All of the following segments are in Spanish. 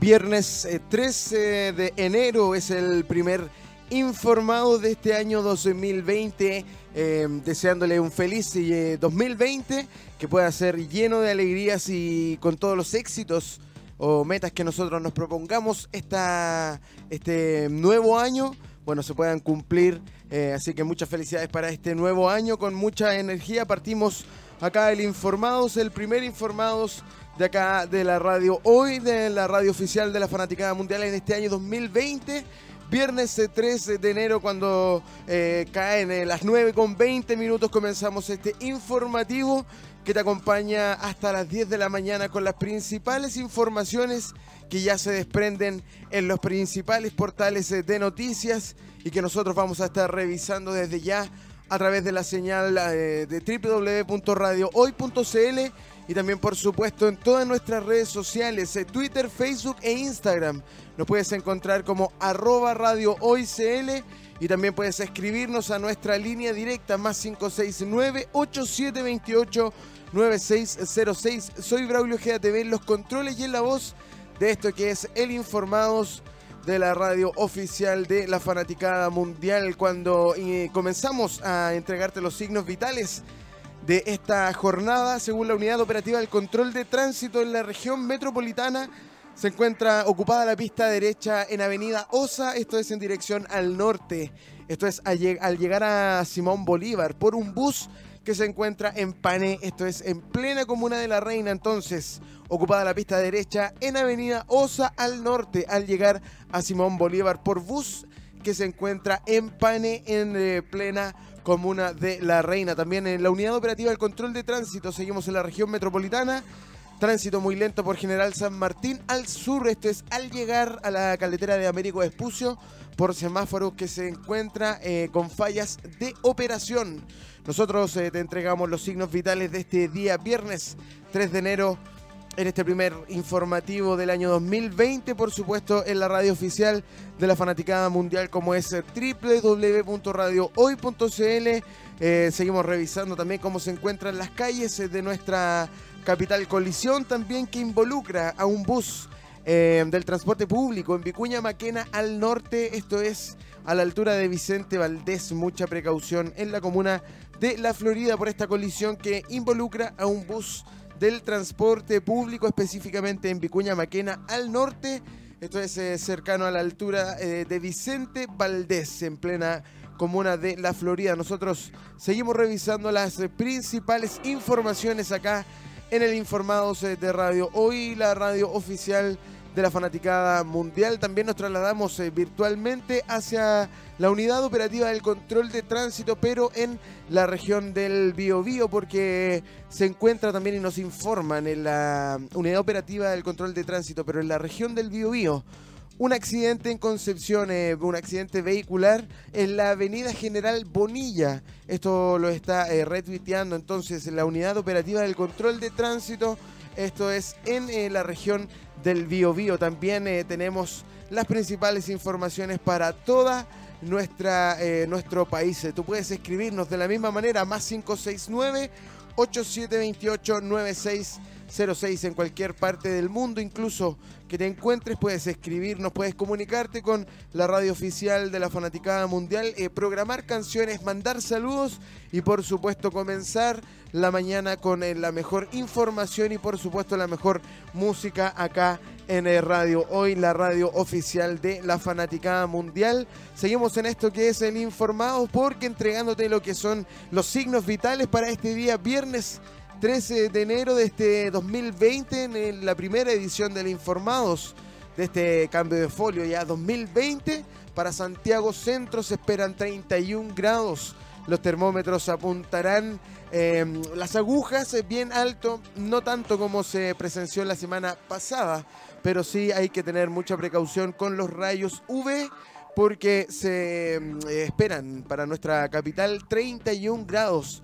Viernes 13 de enero es el primer informado de este año 2020. deseándole un feliz 2020 que pueda ser lleno de alegrías y con todos los éxitos o metas que nosotros nos propongamos esta, este nuevo año, bueno, se puedan cumplir. Eh, así que muchas felicidades para este nuevo año con mucha energía. Partimos acá el Informados, el primer Informados de acá de la radio hoy, de la radio oficial de la Fanaticada Mundial en este año 2020. Viernes 3 de enero, cuando eh, caen eh, las 9 con 20 minutos, comenzamos este informativo que te acompaña hasta las 10 de la mañana con las principales informaciones que ya se desprenden en los principales portales eh, de noticias y que nosotros vamos a estar revisando desde ya a través de la señal eh, de www.radiohoy.cl y también por supuesto en todas nuestras redes sociales, eh, Twitter, Facebook e Instagram. Nos puedes encontrar como arroba radio y también puedes escribirnos a nuestra línea directa más 569 8728 9606. Soy Braulio GATV en los controles y en la voz de esto que es El Informados de la radio oficial de la Fanaticada Mundial. Cuando eh, comenzamos a entregarte los signos vitales de esta jornada, según la Unidad Operativa del Control de Tránsito en la región metropolitana, se encuentra ocupada la pista derecha en Avenida Osa, esto es en dirección al norte. Esto es al llegar a Simón Bolívar por un bus que se encuentra en Pané, esto es en plena comuna de La Reina, entonces ocupada la pista derecha en Avenida Osa al norte al llegar a Simón Bolívar por bus que se encuentra en Pané en eh, plena comuna de La Reina. También en la unidad operativa del control de tránsito seguimos en la región metropolitana. Tránsito muy lento por General San Martín al sur, esto es al llegar a la carretera de Américo Espucio por semáforos que se encuentra eh, con fallas de operación. Nosotros eh, te entregamos los signos vitales de este día viernes 3 de enero en este primer informativo del año 2020, por supuesto, en la radio oficial de la Fanaticada Mundial, como es www.radiohoy.cl. Eh, seguimos revisando también cómo se encuentran las calles de nuestra capital. Colisión también que involucra a un bus eh, del transporte público en Vicuña Maquena al norte. Esto es a la altura de Vicente Valdés. Mucha precaución en la comuna de La Florida por esta colisión que involucra a un bus del transporte público, específicamente en Vicuña Maquena al norte. Esto es eh, cercano a la altura eh, de Vicente Valdés, en plena comuna de La Florida. Nosotros seguimos revisando las principales informaciones acá en el Informados eh, de Radio. Hoy la radio oficial de la fanaticada mundial. También nos trasladamos eh, virtualmente hacia la unidad operativa del control de tránsito, pero en la región del Biobío, porque se encuentra también y nos informan en la unidad operativa del control de tránsito, pero en la región del Biobío. Un accidente en Concepción, eh, un accidente vehicular en la avenida General Bonilla. Esto lo está eh, retuiteando entonces la unidad operativa del control de tránsito. Esto es en la región del Bio Bio. También eh, tenemos las principales informaciones para toda nuestra, eh, nuestro país. Tú puedes escribirnos de la misma manera, más 569 8728 9606 en cualquier parte del mundo, incluso que te encuentres, puedes escribirnos, puedes comunicarte con la radio oficial de la Fanaticada Mundial, eh, programar canciones, mandar saludos y por supuesto comenzar la mañana con eh, la mejor información y por supuesto la mejor música acá en el radio. Hoy la radio oficial de la Fanaticada Mundial. Seguimos en esto que es el informado porque entregándote lo que son los signos vitales para este día viernes 13 de enero de este 2020 en la primera edición del Informados de este cambio de folio ya 2020 para Santiago Centro se esperan 31 grados los termómetros apuntarán em, las agujas bien alto no tanto como se presenció la semana pasada pero sí hay que tener mucha precaución con los rayos UV porque se em, esperan para nuestra capital 31 grados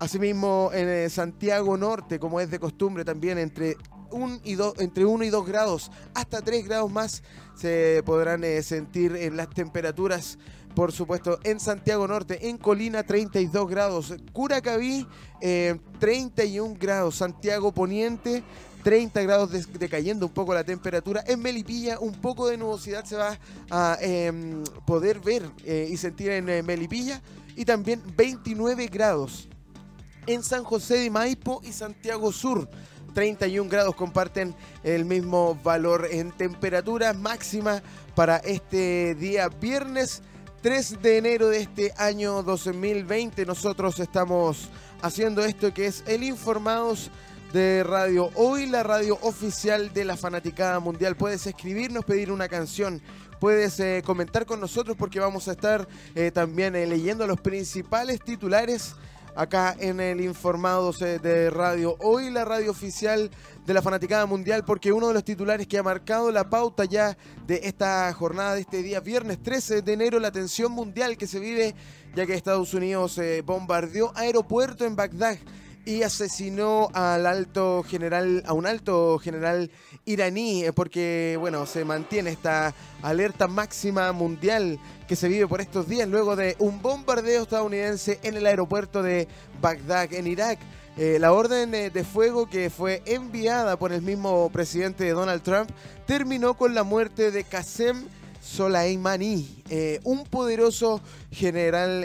Asimismo, en eh, Santiago Norte, como es de costumbre, también entre 1 y 2, entre 1 y 2 grados, hasta 3 grados más se podrán eh, sentir en las temperaturas. Por supuesto, en Santiago Norte, en Colina 32 grados, Curacaví 31 eh, grados, Santiago Poniente 30 grados decayendo un poco la temperatura. En Melipilla un poco de nubosidad se va a em, poder ver eh, y sentir en eh, Melipilla y también 29 grados en San José de Maipo y Santiago Sur. 31 grados comparten el mismo valor en temperatura máxima para este día viernes 3 de enero de este año 2020. Nosotros estamos haciendo esto que es el Informados de Radio Hoy, la radio oficial de la Fanaticada Mundial. Puedes escribirnos, pedir una canción, puedes eh, comentar con nosotros porque vamos a estar eh, también eh, leyendo los principales titulares acá en el Informados de Radio. Hoy, la radio oficial de la Fanaticada Mundial, porque uno de los titulares que ha marcado la pauta ya de esta jornada de este día, viernes 13 de enero, la tensión mundial que se vive, ya que Estados Unidos bombardeó aeropuerto en Bagdad y asesinó al alto general, a un alto general iraní, eh, porque bueno, se mantiene esta alerta máxima mundial que se vive por estos días luego de un bombardeo estadounidense en el aeropuerto de Bagdad, en Irak. Eh, la orden eh, de fuego que fue enviada por el mismo presidente Donald Trump terminó con la muerte de Qasem Soleimani, un poderoso general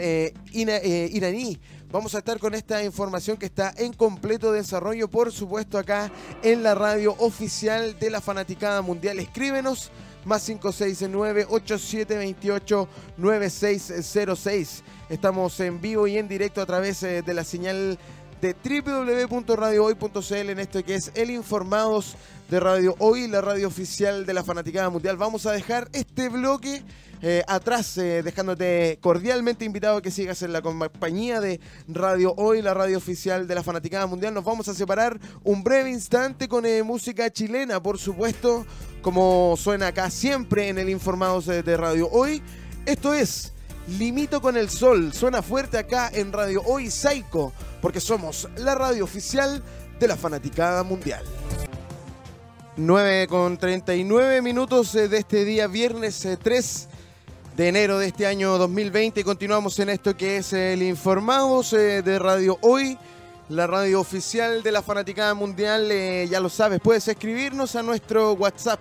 iraní Vamos a estar con esta información que está en completo desarrollo, por supuesto, acá en la radio oficial de la Fanaticada Mundial. Escríbenos más 569-8728-9606. Estamos en vivo y en directo a través eh, de la señal de www.radiohoy.cl en esto que es el Informados de Radio Hoy, la radio oficial de la Fanaticada Mundial. Vamos a dejar este bloque eh, atrás, eh, dejándote cordialmente invitado a que sigas en la compañía de Radio Hoy, la radio oficial de la Fanaticada Mundial. Nos vamos a separar un breve instante con eh, música chilena, por supuesto, como suena acá siempre en el Informados de Radio Hoy. Esto es Limito con el Sol. Suena fuerte acá en Radio Hoy Saico, porque somos la radio oficial de la Fanaticada Mundial. 9 con 39 minutos de este día, viernes 3 de enero de este año 2020. Continuamos en esto que es el Informados eh, de Radio Hoy, la radio oficial de la Fanaticada Mundial. Eh, ya lo sabes, puedes escribirnos a nuestro WhatsApp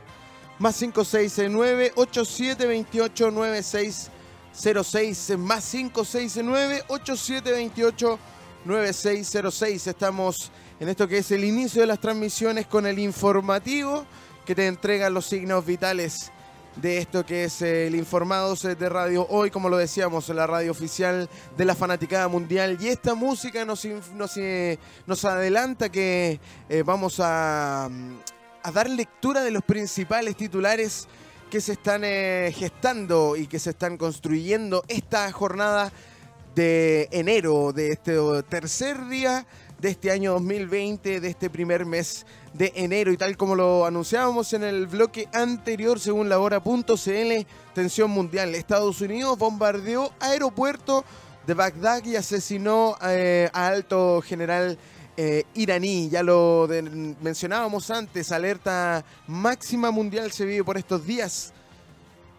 más 569-8728-9606, más 569-8728-9606. Estamos en esto que es el inicio de las transmisiones con el informativo que te entrega los signos vitales de esto que es el Informados de Radio Hoy, como lo decíamos, la radio oficial de la Fanaticada Mundial. Y esta música nos, nos, eh, nos adelanta que eh, vamos a, dar lectura de los principales titulares que se están eh, gestando y que se están construyendo esta jornada de enero, de este tercer día de este año 2020, de este primer mes de enero. Y tal como lo anunciábamos en el bloque anterior, según la hora.cl, tensión mundial. Estados Unidos bombardeó aeropuerto de Bagdad y asesinó eh, a alto general eh, iraní. Ya lo mencionábamos antes, alerta máxima mundial se vive por estos días.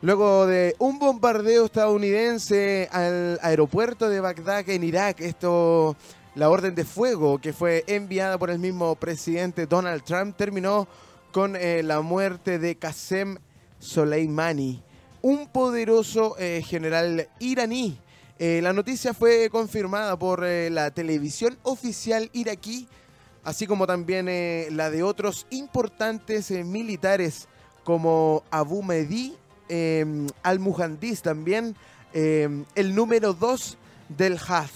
Luego de un bombardeo estadounidense al aeropuerto de Bagdad en Irak, esto la orden de fuego que fue enviada por el mismo presidente Donald Trump terminó con eh, la muerte de Qasem Soleimani, un poderoso eh, general iraní. Eh, la noticia fue confirmada por la televisión oficial iraquí, así como también la de otros importantes militares como Abu Mehdi, al-Muhandis también, el número 2 del Haz.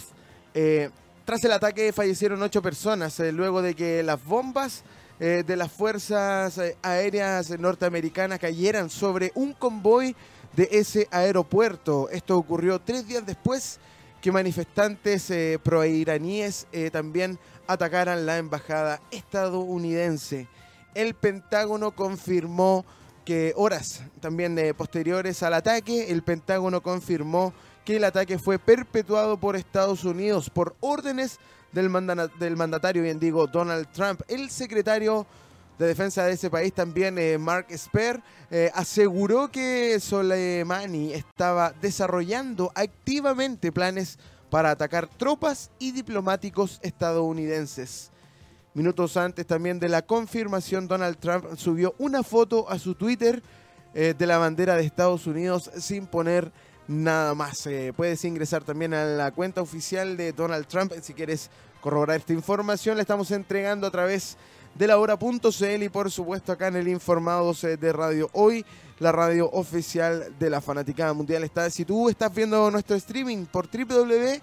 Tras el ataque fallecieron ocho personas, eh, luego de que las bombas eh, de las fuerzas eh, aéreas norteamericanas cayeran sobre un convoy de ese aeropuerto. Esto ocurrió tres días después que manifestantes proiraníes también atacaran la embajada estadounidense. El Pentágono confirmó que horas también posteriores al ataque, el Pentágono confirmó que el ataque fue perpetuado por Estados Unidos por órdenes del, mandatario, bien digo, Donald Trump. El secretario de defensa de ese país también, eh, Mark Esper, eh, aseguró que Soleimani estaba desarrollando activamente planes para atacar tropas y diplomáticos estadounidenses. Minutos antes también de la confirmación, Donald Trump subió una foto a su Twitter eh, de la bandera de Estados Unidos sin poner nada más. Eh, puedes ingresar también a la cuenta oficial de Donald Trump si quieres corroborar esta información. La estamos entregando a través de la hora.cl y por supuesto acá en el Informados eh, de Radio Hoy, la radio oficial de la Fanaticada Mundial. Está, si tú estás viendo nuestro streaming por www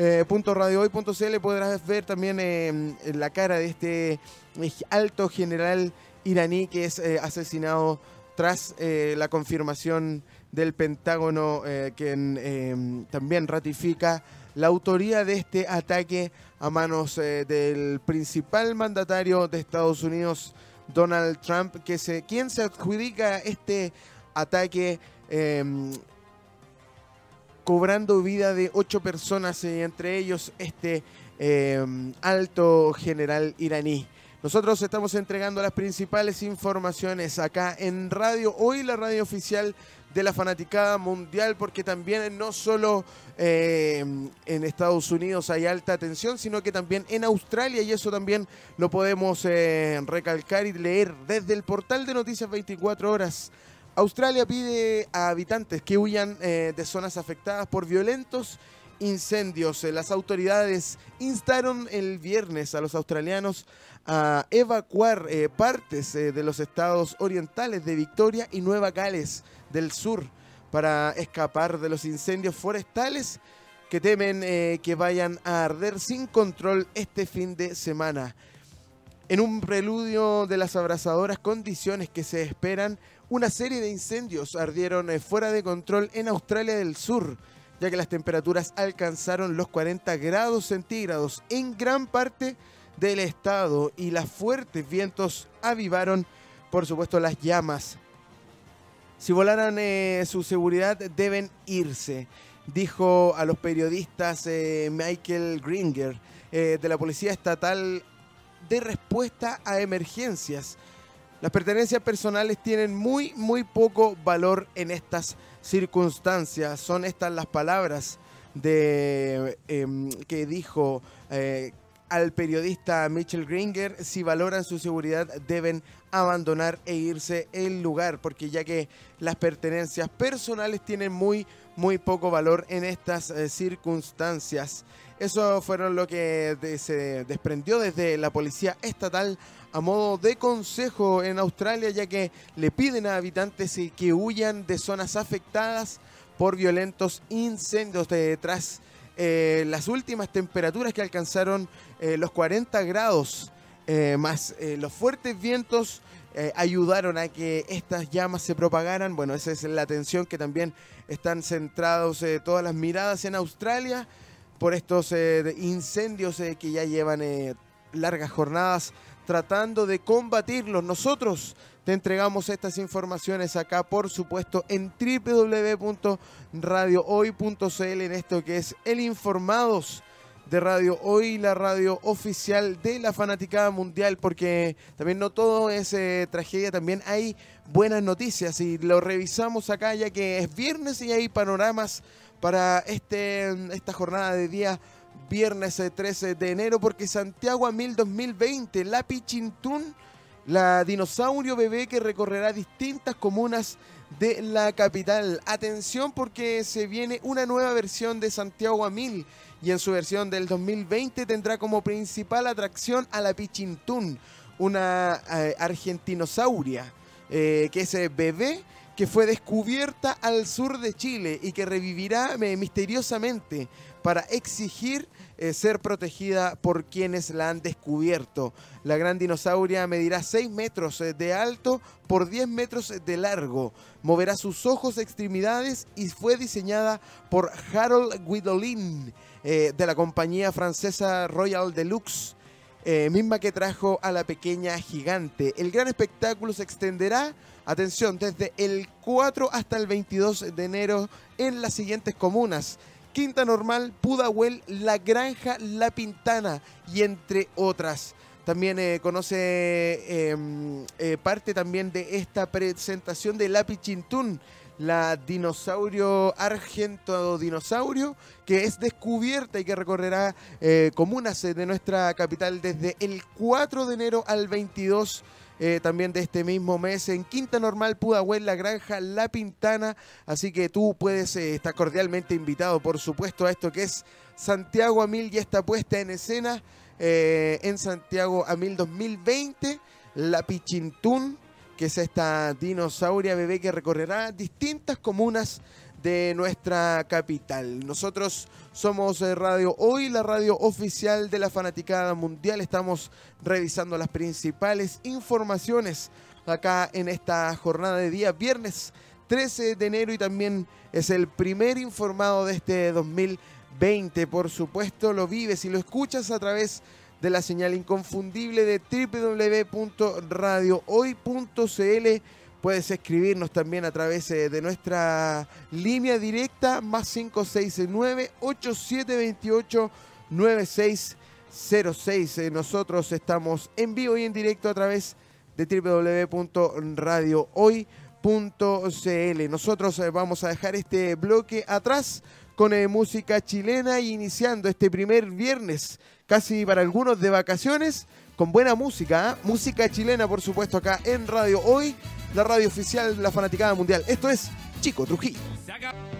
eh, .radiohoy.cl podrás ver también eh, la cara de este eh, alto general iraní que es asesinado tras la confirmación del Pentágono, que también ratifica la autoría de este ataque a manos del principal mandatario de Estados Unidos, Donald Trump, que se, quien se adjudica este ataque cobrando vida de ocho personas, entre ellos este alto general iraní. Nosotros estamos entregando las principales informaciones acá en Radio Hoy, la radio oficial de la fanaticada mundial, porque también no solo em, en Estados Unidos hay alta tensión, sino que también en Australia, y eso también lo podemos eh, recalcar y leer desde el portal de Noticias 24 Horas Australia pide a habitantes que huyan eh, de zonas afectadas por violentos incendios. Eh, las autoridades instaron el viernes a los australianos a evacuar eh, partes de los estados orientales de Victoria y Nueva Gales del Sur para escapar de los incendios forestales que temen que vayan a arder sin control este fin de semana. En un preludio de las abrasadoras condiciones que se esperan una serie de incendios ardieron eh, fuera de control en Australia del Sur, ya que las temperaturas alcanzaron los 40 grados centígrados en gran parte del estado y los fuertes vientos avivaron, por supuesto, las llamas. Si volaran eh, su seguridad deben irse, dijo a los periodistas eh, Michael Gringer de la Policía Estatal de Respuesta a Emergencias las pertenencias personales tienen muy, muy poco valor en estas circunstancias. Son estas las palabras de, em, que dijo eh, al periodista Mitchell Gringer. Si valoran su seguridad, deben abandonar e irse el lugar, porque ya que las pertenencias personales tienen muy, muy poco valor en estas eh, circunstancias. Eso fueron lo que se desprendió desde la policía estatal a modo de consejo en Australia, ya que le piden a habitantes que huyan de zonas afectadas por violentos incendios tras eh, las últimas temperaturas que alcanzaron eh, los 40 grados, eh, más los fuertes vientos ayudaron a que estas llamas se propagaran. Bueno, esa es la atención que también están centrados todas las miradas en Australia por estos incendios que ya llevan largas jornadas tratando de combatirlos. Nosotros te entregamos estas informaciones acá, por supuesto, en www.radiohoy.cl en esto que es el Informados de Radio Hoy, la radio oficial de la fanaticada mundial, porque también no todo es eh, tragedia, también hay buenas noticias y lo revisamos acá ya que es viernes y hay panoramas para este, esta jornada de día viernes 13 de enero, porque Santiago a 2020, la Pichintún, la dinosaurio bebé que recorrerá distintas comunas de la capital. Atención porque se viene una nueva versión de Santiago a 1000 y en su versión del 2020 tendrá como principal atracción a la Pichintún, una eh, argentinosauria, eh, que es eh, bebé que fue descubierta al sur de Chile y que revivirá misteriosamente para exigir ser protegida por quienes la han descubierto. La gran dinosauria medirá 6 metros de alto por 10 metros de largo. Moverá sus ojos extremidades y fue diseñada por Harold Guidolin eh, de la compañía francesa Royal Deluxe. misma que trajo a la pequeña gigante. El gran espectáculo se extenderá, atención, desde el 4 hasta el 22 de enero en las siguientes comunas. Quinta Normal, Pudahuel, La Granja, La Pintana y entre otras. También eh, conoce em, eh, parte también de esta presentación de Lápiz Chintún la dinosaurio argento dinosaurio, que es descubierta y que recorrerá eh, comunas de nuestra capital desde el 4 de enero al 22 eh, también de este mismo mes en Quinta Normal, Pudahuel, La Granja, La Pintana. Así que tú puedes eh, estar cordialmente invitado, por supuesto, a esto que es Santiago Amil ya está puesta en escena en Santiago Amil 2020. La Pichintún, que es esta dinosauria bebé que recorrerá distintas comunas de nuestra capital. Nosotros somos eh, Radio Hoy, la radio oficial de la Fanaticada Mundial. Estamos revisando las principales informaciones acá en esta jornada de día, viernes 13 de enero y también es el primer informado de este 2020. Por supuesto, lo vives y lo escuchas a través de la señal inconfundible de www.radiohoy.cl Puedes escribirnos también a través eh, de nuestra línea directa más 569-8728-9606. Eh, nosotros estamos en vivo y en directo a través de www.radiohoy.cl. Nosotros eh, vamos a dejar este bloque atrás con música chilena y iniciando este primer viernes, casi para algunos de vacaciones, con buena música, música chilena por supuesto acá en Radio Hoy la radio oficial de la Fanaticada Mundial. Esto es Chico Trujillo.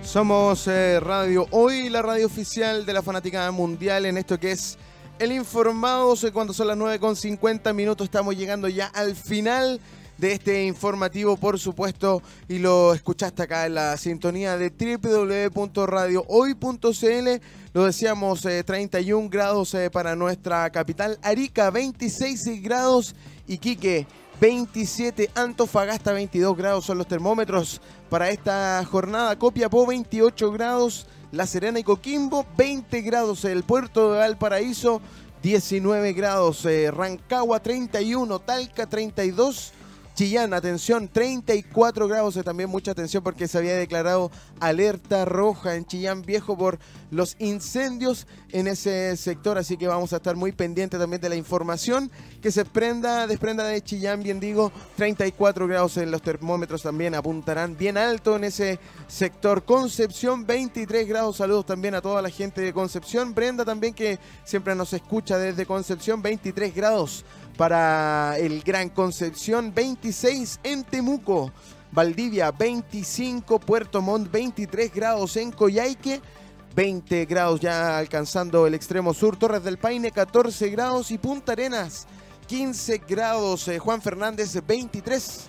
Somos eh, Radio Hoy, la radio oficial de la Fanaticada Mundial, en esto que es el informado. Cuando son las 9 con 50 minutos, estamos llegando ya al final de este informativo, por supuesto, y lo escuchaste acá en la sintonía de www.radiohoy.cl. Lo decíamos, 31 eh, grados eh, para nuestra capital, Arica 26 grados, y Quique 27, Antofagasta 22 grados son los termómetros para esta jornada, Copiapó 28 grados, La Serena y Coquimbo 20 grados, el puerto de Valparaíso 19 grados, eh, Rancagua 31, Talca 32 Chillán, atención, 34 grados, también mucha atención porque se había declarado alerta roja en Chillán Viejo por los incendios en ese sector, así que vamos a estar muy pendientes también de la información. Que se prenda, desprenda de Chillán, bien digo, 34 grados en los termómetros también apuntarán bien alto en ese sector. Concepción, 23 grados, saludos también a toda la gente de Concepción, Brenda también que siempre nos escucha desde Concepción, 23 grados para el Gran Concepción, 26 en Temuco, Valdivia 25, Puerto Montt 23 grados en Coyhaique, 20 grados ya alcanzando el extremo sur, Torres del Paine 14 grados y Punta Arenas 15 grados, eh, Juan Fernández 23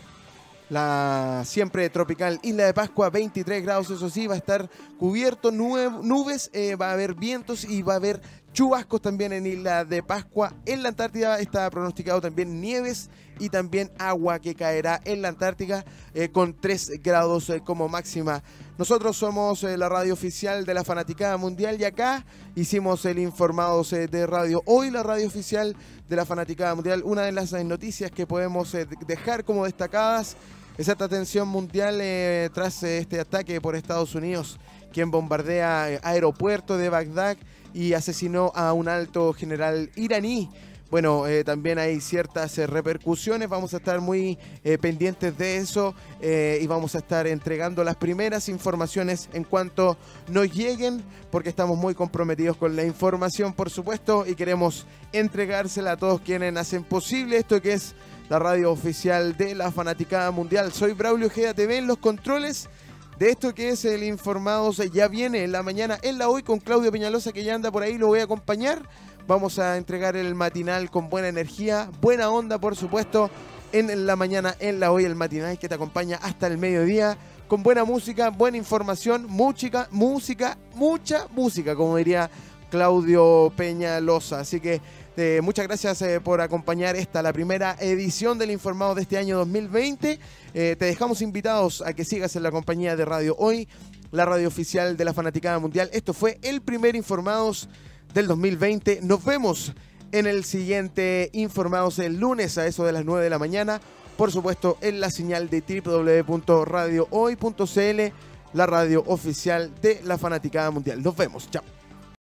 la siempre tropical Isla de Pascua, 23 grados, eso sí, va a estar cubierto, nubes, eh, va a haber vientos y va a haber chubascos también en Isla de Pascua. En la Antártida está pronosticado también nieves y también agua que caerá en la Antártica eh, con 3 grados eh, como máxima. Nosotros somos la radio oficial de la Fanaticada Mundial y acá hicimos el Informados de Radio Hoy, la radio oficial de la Fanaticada Mundial. Una de las noticias que podemos dejar como destacadas esa tensión mundial eh, tras eh, este ataque por Estados Unidos, quien bombardea eh, aeropuerto de Bagdad y asesinó a un alto general iraní. Bueno, también hay ciertas repercusiones, vamos a estar muy pendientes de eso y vamos a estar entregando las primeras informaciones en cuanto nos lleguen, porque estamos muy comprometidos con la información, por supuesto, y queremos entregársela a todos quienes hacen posible esto que es la radio oficial de la Fanaticada Mundial. Soy Braulio TV en los controles de esto que es el Informados. Ya viene en la mañana, en la hoy, con Claudio Peñalosa que ya anda por ahí, lo voy a acompañar. Vamos a entregar el matinal con buena energía, buena onda, por supuesto, en la mañana, en la hoy, el matinal que te acompaña hasta el mediodía, con buena música, buena información, música, música, mucha música, como diría Claudio Peñalosa. Así que este, muchas gracias eh, por acompañar esta, la primera edición del Informado de este año 2020. Eh, te dejamos invitados a que sigas en la compañía de Radio Hoy, la radio oficial de la Fanaticada Mundial. Esto fue el primer Informados del 2020. Nos vemos en el siguiente Informados el lunes a eso de las 9 de la mañana. Por supuesto, en la señal de www.radiohoy.cl, la radio oficial de la Fanaticada Mundial. Nos vemos. Chao.